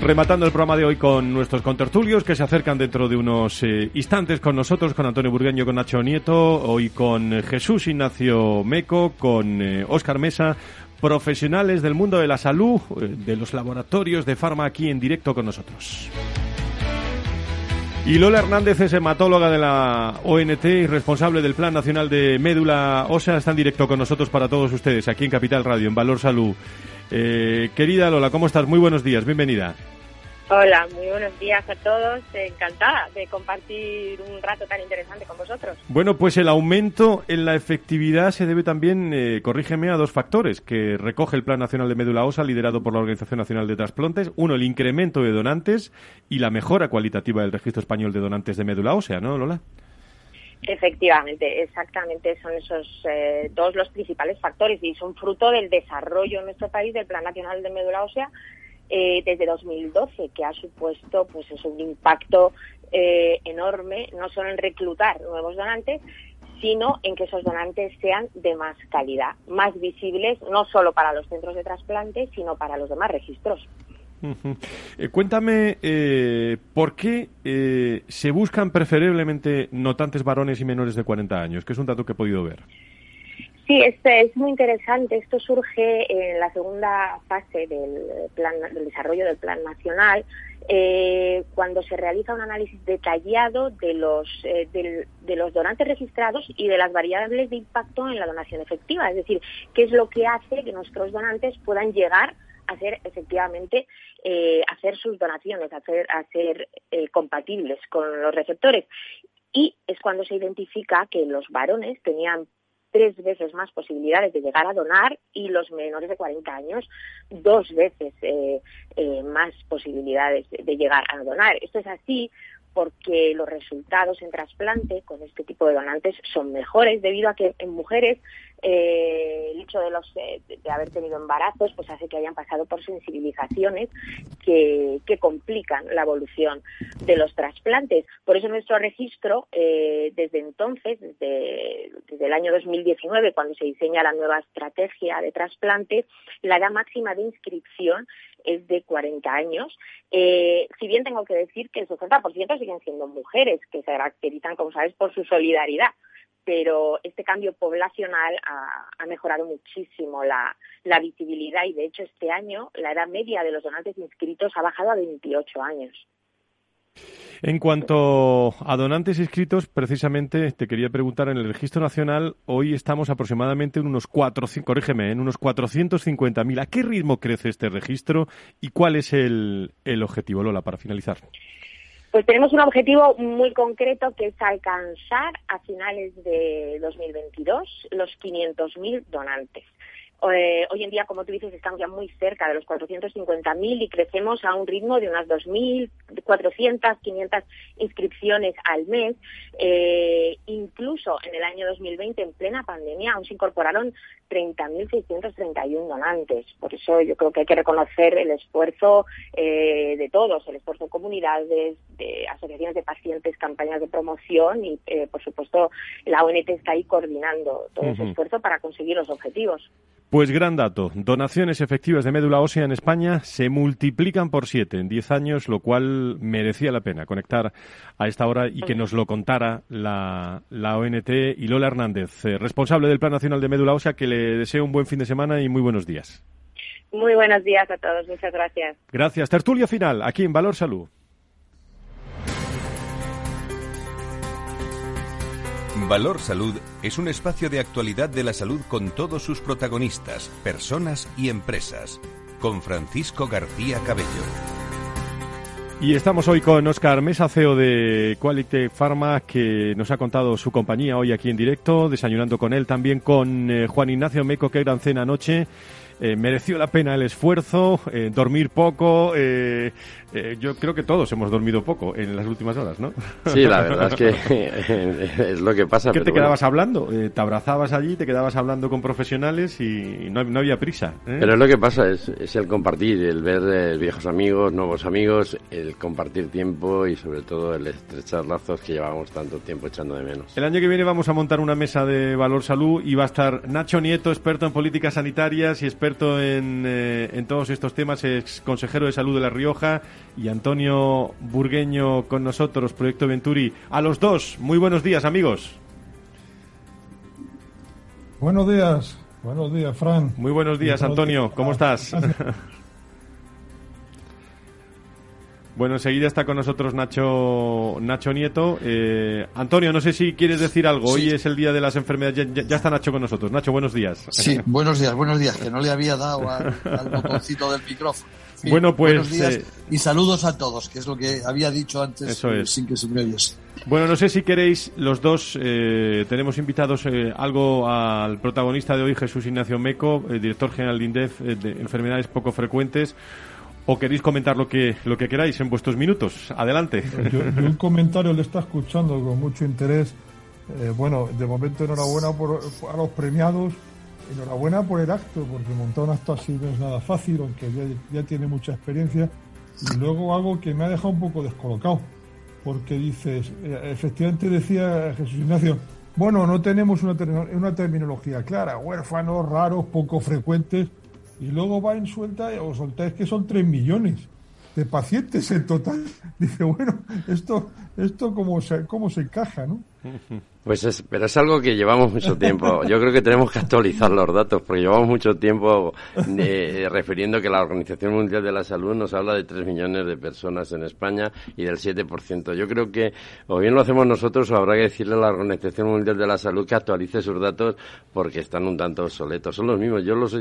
Rematando el programa de hoy con nuestros contertulios que se acercan dentro de unos eh, instantes con nosotros, con Antonio Burgueño, con Nacho Nieto, hoy con eh, Jesús Ignacio Meco, con eh, Óscar Mesa, profesionales del mundo de la salud, eh, de los laboratorios de farma aquí en directo con nosotros. Y Lola Hernández es hematóloga de la ONT y responsable del Plan Nacional de Médula Ósea. Está en directo con nosotros para todos ustedes aquí en Capital Radio, en Valor Salud. Eh, querida Lola, ¿cómo estás? Muy buenos días, bienvenida. Hola, muy buenos días a todos. Encantada de compartir un rato tan interesante con vosotros. Bueno, pues el aumento en la efectividad se debe también, eh, corrígeme, a dos factores que recoge el Plan Nacional de Médula Ósea liderado por la Organización Nacional de Trasplantes. Uno, el incremento de donantes y la mejora cualitativa del Registro Español de Donantes de Médula Ósea, ¿no, Lola? Efectivamente, exactamente son esos eh, dos los principales factores y son fruto del desarrollo en nuestro país del Plan Nacional de Médula Ósea eh, desde 2012, que ha supuesto pues es un impacto eh, enorme, no solo en reclutar nuevos donantes, sino en que esos donantes sean de más calidad, más visibles, no solo para los centros de trasplante, sino para los demás registros. Eh, cuéntame, eh, ¿por qué eh, se buscan preferiblemente notantes varones y menores de 40 años? Que es un dato que he podido ver. Sí, este es muy interesante. Esto surge en la segunda fase del, plan, del desarrollo del Plan Nacional, eh, cuando se realiza un análisis detallado de los, eh, de los donantes registrados y de las variables de impacto en la donación efectiva. Es decir, qué es lo que hace que nuestros donantes puedan llegar a ser efectivamente eh, hacer sus donaciones, a ser eh, compatibles con los receptores. Y es cuando se identifica que los varones tenían tres veces más posibilidades de llegar a donar y los menores de 40 años dos veces eh, eh, más posibilidades de llegar a donar. Esto es así porque los resultados en trasplante con este tipo de donantes son mejores debido a que en mujeres eh, el hecho de, los, eh, de haber tenido embarazos pues hace que hayan pasado por sensibilizaciones que, complican la evolución de los trasplantes. Por eso nuestro registro, eh, desde entonces, desde, el año 2019, cuando se diseña la nueva estrategia de trasplante, la edad máxima de inscripción es de 40 años. Eh, si bien tengo que decir que el 60% siguen siendo mujeres, que se caracterizan, como sabes, por su solidaridad pero este cambio poblacional ha, mejorado muchísimo la, la, visibilidad y de hecho este año la edad media de los donantes inscritos ha bajado a 28 años. En cuanto a donantes inscritos, precisamente te quería preguntar, en el registro nacional hoy estamos aproximadamente en unos cuatro, corrígeme, en unos 450.000. ¿A qué ritmo crece este registro y cuál es el, el objetivo, Lola, para finalizar? Pues tenemos un objetivo muy concreto que es alcanzar a finales de 2022 los 500.000 donantes. Eh, hoy en día, como tú dices, estamos ya muy cerca de los 450.000 y crecemos a un ritmo de unas 2.400, 500 inscripciones al mes. Eh, incluso en el año 2020, en plena pandemia, aún se incorporaron 30.631 donantes. Por eso yo creo que hay que reconocer el esfuerzo eh, de todos, el esfuerzo de comunidades, de asociaciones de pacientes, campañas de promoción y, eh, por supuesto, la ONT está ahí coordinando todo ese esfuerzo para conseguir los objetivos. Pues gran dato. Donaciones efectivas de médula ósea en España se multiplican por siete en diez años, lo cual merecía la pena conectar a esta hora y que nos lo contara la, la ONT y Lola Hernández, eh, responsable del Plan Nacional de Médula Ósea, que le deseo un buen fin de semana y muy buenos días. Muy buenos días a todos. Muchas gracias. Gracias. Tertulia final, aquí en Valor Salud. Valor Salud es un espacio de actualidad de la salud con todos sus protagonistas, personas y empresas. Con Francisco García Cabello. Y estamos hoy con Oscar Mesa, CEO de Quality Pharma, que nos ha contado su compañía hoy aquí en directo, desayunando con él, también con eh, Juan Ignacio Meco, que gran cena anoche. Eh, mereció la pena el esfuerzo, eh, dormir poco. Eh, yo creo que todos hemos dormido poco en las últimas horas, ¿no? Sí, la verdad es que [laughs] es lo que pasa. ¿Qué pero te bueno. quedabas hablando? Eh, te abrazabas allí, te quedabas hablando con profesionales y no, no había prisa. ¿eh? Pero es lo que pasa, es, es el compartir, el ver viejos amigos, nuevos amigos, el compartir tiempo y sobre todo el estrechar lazos que llevábamos tanto tiempo echando de menos. El año que viene vamos a montar una mesa de Valor Salud y va a estar Nacho Nieto, experto en políticas sanitarias y experto en, en todos estos temas, ex consejero de salud de La Rioja, y Antonio Burgueño con nosotros, Proyecto Venturi. A los dos, muy buenos días, amigos. Buenos días, buenos días, Fran. Muy buenos días, Y Antonio, ¿cómo estás? [laughs] Bueno, enseguida está con nosotros Nacho, Nacho Nieto. Eh, Antonio, no sé si quieres decir algo. Hoy es el día de las enfermedades. Ya, ya está Nacho con nosotros. Nacho, buenos días. Sí, buenos días, buenos días, que no le había dado al, al botoncito del micrófono. Fin, Bueno, pues, Buenos días eh, y saludos a todos, que es lo que había dicho antes Eso es. sin que se me oyese. Bueno, no sé si queréis los dos, eh, tenemos invitados eh, algo al protagonista de hoy, Jesús Ignacio Meco, eh, director general de INDEF eh, de enfermedades poco frecuentes, o queréis comentar lo que, lo que queráis en vuestros minutos. Adelante. Yo, yo un comentario le está escuchando con mucho interés. Eh, bueno, de momento enhorabuena por, a los premiados, enhorabuena por el acto, porque montar un acto así no es nada fácil, aunque ya, tiene mucha experiencia. Y luego algo que me ha dejado un poco descolocado, porque dices, eh, efectivamente decía Jesús Ignacio, bueno, no tenemos una, una terminología clara, huérfanos, raros, poco frecuentes, y luego va en suelta o soltáis que son 3 millones de pacientes en total. [laughs] Dice, bueno, esto, esto cómo se, cómo se encaja, ¿no? [laughs] Pues es, pero es algo que llevamos mucho tiempo. Yo creo que tenemos que actualizar los datos, porque llevamos mucho tiempo eh, refiriendo que la Organización Mundial de la Salud nos habla de 3 millones de personas en España y del 7%. Yo creo que o bien lo hacemos nosotros o habrá que decirle a la Organización Mundial de la Salud que actualice sus datos porque están un tanto obsoletos. Son los mismos. Yo los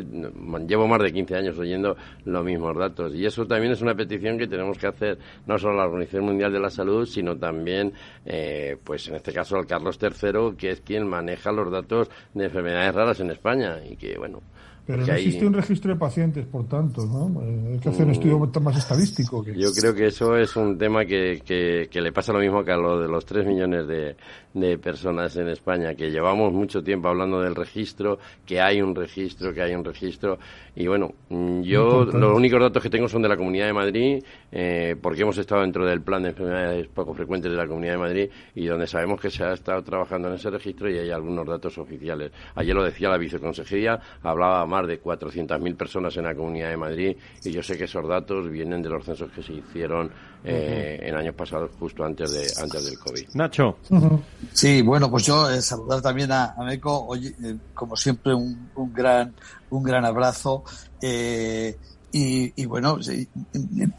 llevo más de 15 años oyendo los mismos datos y eso también es una petición que tenemos que hacer no solo la Organización Mundial de la Salud, sino también, eh, pues en este caso al Carlos III que es quien maneja los datos de enfermedades raras en España y que, bueno, pero no existe un registro de pacientes, por tanto, ¿no? Hay que hacer un estudio mm. más estadístico. Yo creo que eso es un tema que, que, le pasa lo mismo que a lo de los 3 millones de, de personas en España, que llevamos mucho tiempo hablando del registro, que hay un registro, que hay un registro. Y bueno, mm, yo los únicos datos que tengo son de la Comunidad de Madrid, eh, porque hemos estado dentro del plan de enfermedades poco frecuentes de la Comunidad de Madrid y donde sabemos que se ha estado trabajando en ese registro y hay algunos datos oficiales. Ayer lo decía la viceconsejería, hablaba más de 400.000 personas en la Comunidad de Madrid y yo sé que esos datos vienen de los censos que se hicieron eh, en años pasados justo antes de antes del COVID. Nacho. Sí, bueno, pues yo eh, saludar también a, a Meco, oye, eh, como siempre un, un, gran un gran abrazo. Eh, y, y, bueno,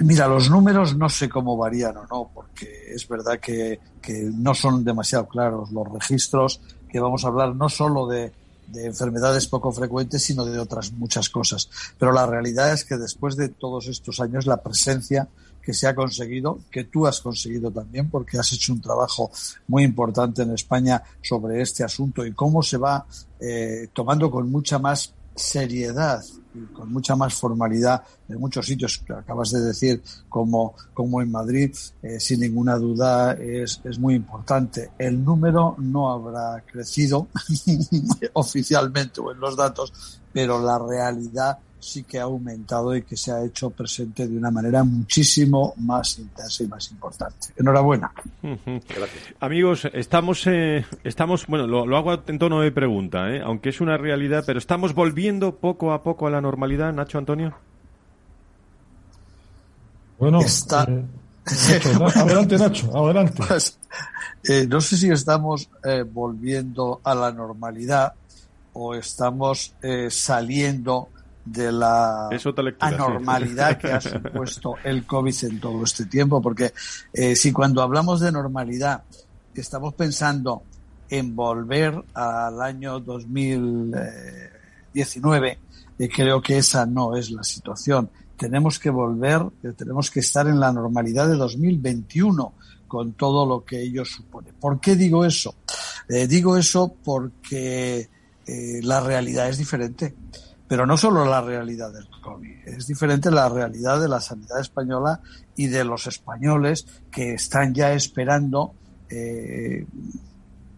mira, los números no sé cómo varían o no, porque es verdad que, que no son demasiado claros los registros, que vamos a hablar no solo de, de enfermedades poco frecuentes, sino de otras muchas cosas. Pero la realidad es que después de todos estos años, la presencia que se ha conseguido, que tú has conseguido también, porque has hecho un trabajo muy importante en España sobre este asunto y cómo se va eh, tomando con mucha más seriedad y con mucha más formalidad en muchos sitios acabas de decir, como, como en Madrid, eh, sin ninguna duda es, es muy importante. El número no habrá crecido [laughs] oficialmente o en los datos, pero la realidad sí que ha aumentado y que se ha hecho presente de una manera muchísimo más intensa y más importante. Enhorabuena. Amigos, estamos, eh, estamos bueno, lo, hago en tono de pregunta, eh, aunque es una realidad, pero estamos volviendo poco a poco a la normalidad, Nacho Antonio. Bueno, Está... Eh, adelante Nacho, adelante. [laughs] Pues, no sé si estamos volviendo a la normalidad o estamos saliendo de la anormalidad que ha [laughs] supuesto el COVID en todo este tiempo, porque eh, si cuando hablamos de normalidad estamos pensando en volver al año 2019, eh, creo que esa no es la situación. Tenemos que volver, eh, tenemos que estar en la normalidad de 2021 con todo lo que ello supone. ¿Por qué digo eso? digo eso porque la realidad es diferente. Pero no solo la realidad del COVID, es diferente la realidad de la sanidad española y de los españoles que están ya esperando eh,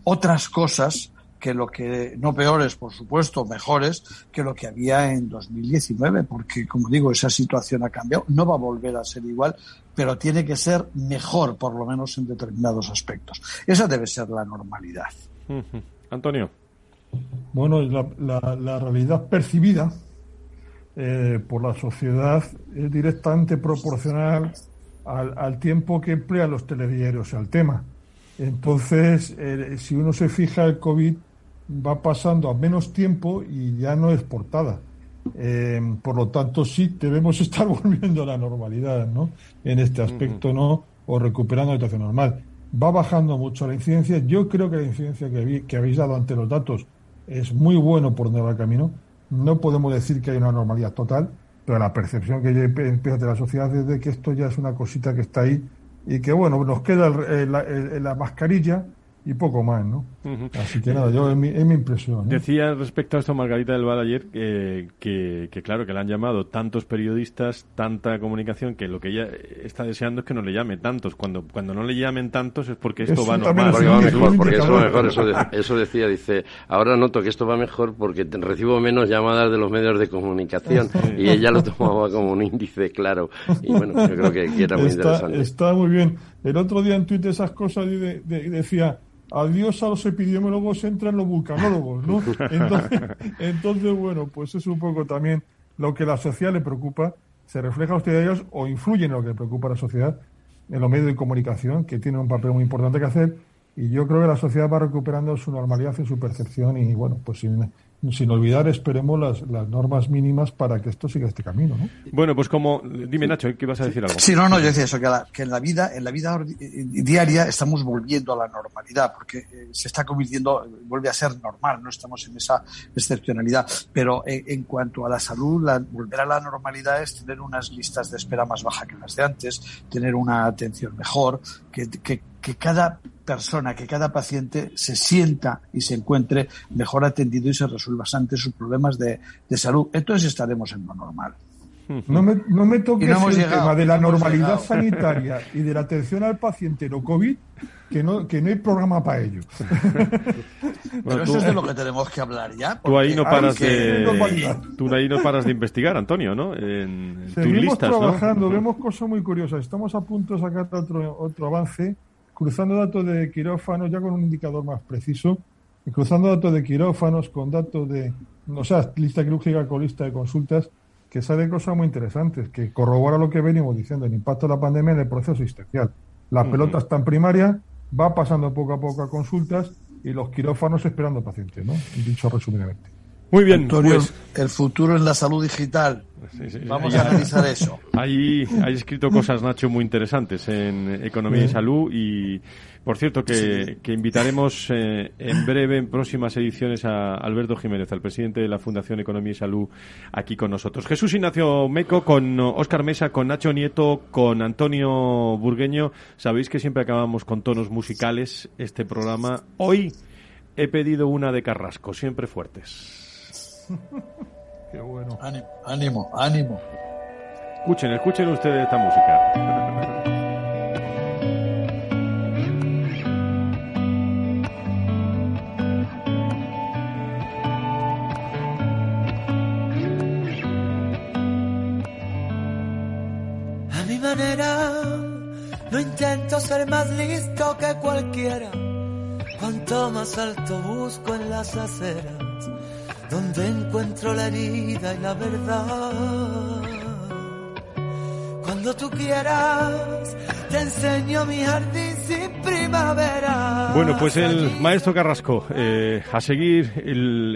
otras cosas que lo que, no peores, por supuesto, mejores que lo que había en 2019, porque, como digo, esa situación ha cambiado, no va a volver a ser igual, pero tiene que ser mejor, por lo menos en determinados aspectos. Esa debe ser la normalidad. Antonio. Bueno, la, la, realidad percibida eh, por la sociedad es directamente proporcional al, al, tiempo que emplean los telediarios al tema. Entonces, eh, si uno se fija, el COVID va pasando a menos tiempo y ya no es portada. Eh, por lo tanto, sí debemos [laughs] estar volviendo a la normalidad, ¿no? En este aspecto, ¿no? O recuperando la situación normal. Va bajando mucho la incidencia. Yo creo que la incidencia que, que habéis dado ante los datos es muy bueno por donde va el camino. No podemos decir que hay una normalidad total, pero la percepción que empieza de la sociedad es de que esto ya es una cosita que está ahí y que, bueno, nos queda la mascarilla y poco más, ¿no? Así que nada, yo es mi, impresión. ¿eh? Decía respecto a esto Margarita del Val ayer que, que, claro, que le han llamado tantos periodistas, tanta comunicación, que lo que ella está deseando es que no le llame tantos. Cuando, cuando no le llamen tantos es porque esto va normal. Porque va mejor, porque eso va mejor. Eso, decía, dice, ahora noto que esto va mejor porque recibo menos llamadas de los medios de comunicación. Y ella lo tomaba como un índice claro. Y bueno, yo creo que, era muy está, interesante. Está muy bien. El otro día en Twitter esas cosas decía adiós a los epidemiólogos, entran los vulcanólogos, ¿no? [laughs] Entonces, entonces, bueno, pues es un poco también lo que la sociedad le preocupa, se refleja a usted ellos o influye en lo que le preocupa a la sociedad, en los medios de comunicación, que tienen un papel muy importante que hacer, y yo creo que la sociedad va recuperando su normalidad y su percepción, y bueno, pues sin, sin olvidar, esperemos las, las, normas mínimas para que esto siga este camino. ¿no? Bueno, pues como, dime Nacho, ¿qué ibas a decir algo? Sí, no, no, yo decía eso, que, la, que en la vida, en la vida diaria estamos volviendo a la normalidad, porque eh, se está convirtiendo, vuelve a ser normal, no estamos en esa excepcionalidad. Pero en, en cuanto a la salud, la, volver a la normalidad es tener unas listas de espera más bajas que las de antes, tener una atención mejor, que, que, que cada persona, que cada paciente se sienta y se encuentre mejor atendido y se resuelva antes sus problemas de, de salud. Entonces estaremos en lo normal. No me, no me toques no el llegado, tema de la no normalidad sanitaria y de la atención al paciente no COVID, que no, que no hay programa para ello. [laughs] Pero eso es de lo que tenemos que hablar ya. Tú ahí no paras de, tú ahí no paras de investigar, Antonio, ¿no? En, Seguimos tus listas, trabajando, ¿no? vemos cosas muy curiosas. Estamos a punto de sacar otro, otro avance cruzando datos de quirófanos ya con un indicador más preciso, y cruzando datos de quirófanos con datos de, o sea, lista quirúrgica con lista de consultas, que salen cosas muy interesantes, que corrobora lo que venimos diciendo, el impacto de la pandemia en el proceso asistencial. La uh -huh. pelota está en primaria, va pasando poco a poco a consultas y los quirófanos esperando pacientes, ¿no? Dicho resumidamente. Muy bien, Antonio, pues... el futuro es la salud digital. Sí, sí, Vamos a analizar eso. Ahí hay escrito cosas, Nacho, muy interesantes en Economía sí. y Salud y, por cierto, que, sí. que invitaremos eh, en breve, en próximas ediciones, a Alberto Jiménez, al presidente de la Fundación Economía y Salud, aquí con nosotros. Jesús Ignacio Meco, con Óscar Mesa, con Nacho Nieto, con Antonio Burgueño. Sabéis que siempre acabamos con tonos musicales este programa. Hoy he pedido una de Carrasco, siempre fuertes. [laughs] Qué bueno. Ánimo, ánimo, ánimo. Escuchen, escuchen ustedes esta música. A mi manera, no intento ser más listo que cualquiera. Cuanto más alto busco en las aceras donde encuentro la herida y la verdad. Cuando tú quieras, te enseño mi jardín Bueno, pues el maestro Carrasco, eh, a seguir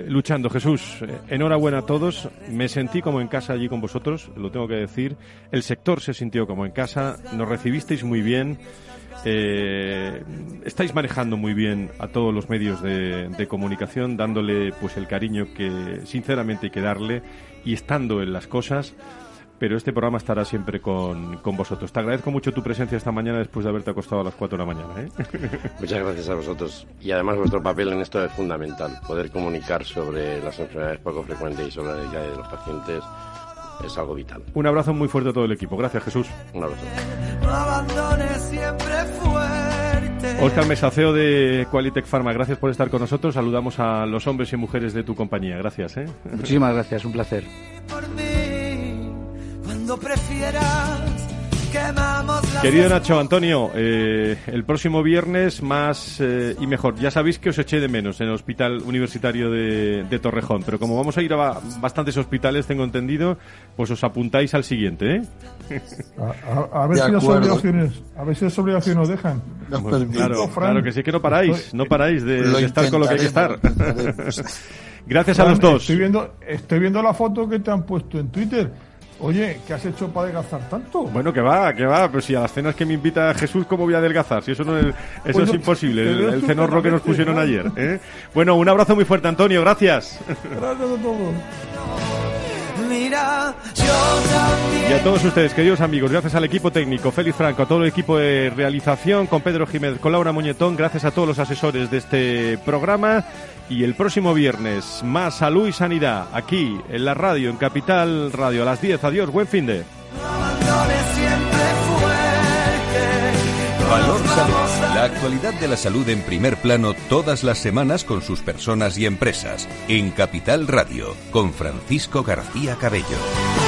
luchando. Jesús, eh, enhorabuena a todos. Me sentí como en casa allí con vosotros, lo tengo que decir. El sector se sintió como en casa, nos recibisteis muy bien. Eh, estáis manejando muy bien a todos los medios de, de, comunicación, dándole pues el cariño que sinceramente hay que darle y estando en las cosas. Pero este programa estará siempre con, con vosotros. Te agradezco mucho tu presencia esta mañana después de haberte acostado a las 4 de la mañana. ¿eh? [laughs] Muchas gracias a vosotros. Y además vuestro papel en esto es fundamental. Poder comunicar sobre las enfermedades poco frecuentes y sobre la dignidad de los pacientes es algo vital. Un abrazo muy fuerte a todo el equipo. Gracias, Jesús. Un abrazo. No abandones siempre fuerte. Oscar Mesaceo de Qualitec Pharma, gracias por estar con nosotros. Saludamos a los hombres y mujeres de tu compañía. Gracias. ¿eh? Muchísimas gracias, un placer. Cuando prefieras Querido Nacho Antonio, eh, el próximo viernes más eh, y mejor. Ya sabéis que os eché de menos en el Hospital Universitario de, de Torrejón, pero como vamos a ir a bastantes hospitales, tengo entendido, pues os apuntáis al siguiente, ¿eh? A, a, a ver, si las obligaciones, a ver si las obligaciones nos dejan. No, pues, claro, claro, que sí que no paráis, no paráis de, de estar con lo que hay que estar. [laughs] Gracias Fran, a los dos. Estoy viendo, estoy viendo la foto que te han puesto en Twitter Oye, ¿qué has hecho para adelgazar tanto? Bueno, que va, que va, pero si a las cenas que me invita Jesús, ¿cómo voy a adelgazar? Si eso no es, eso bueno, es imposible, el, el cenorro que nos pusieron ayer. ¿eh? Bueno, un abrazo muy fuerte, Antonio, gracias. Gracias a todos. Mira, yo y a todos ustedes, queridos amigos, gracias al equipo técnico, Félix Franco, a todo el equipo de realización, con Pedro Jiménez, con Laura Muñetón, gracias a todos los asesores de este programa. Y el próximo viernes, más salud y sanidad, aquí en la radio, en Capital Radio, a las 10. Adiós, buen fin de. Valor Salud. La actualidad de la salud en primer plano todas las semanas con sus personas y empresas. En Capital Radio, con Francisco García Cabello.